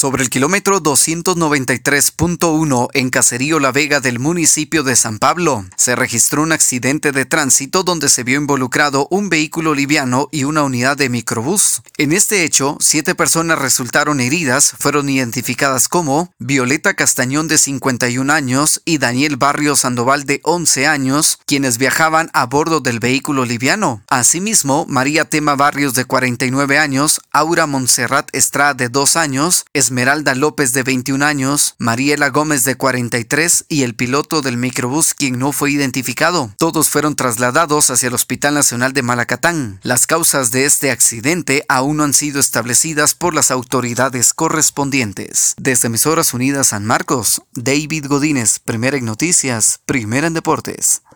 Sobre el kilómetro 293.1 en Caserío La Vega del municipio de San Pablo, se registró un accidente de tránsito donde se vio involucrado un vehículo liviano y una unidad de microbús. En este hecho, siete personas resultaron heridas, fueron identificadas como Violeta Castañón de 51 años y Daniel Barrio Sandoval de 11 años, quienes viajaban a bordo del vehículo liviano. Asimismo, María Tema Barrios de 49 años, Aura Montserrat Estrada de 2 años, Esmeralda López de 21 años, Mariela Gómez de 43 y el piloto del microbús quien no fue identificado. Todos fueron trasladados hacia el Hospital Nacional de Malacatán. Las causas de este accidente aún no han sido establecidas por las autoridades correspondientes. Desde Emisoras Unidas San Marcos, David Godínez, Primera en Noticias, Primera en Deportes.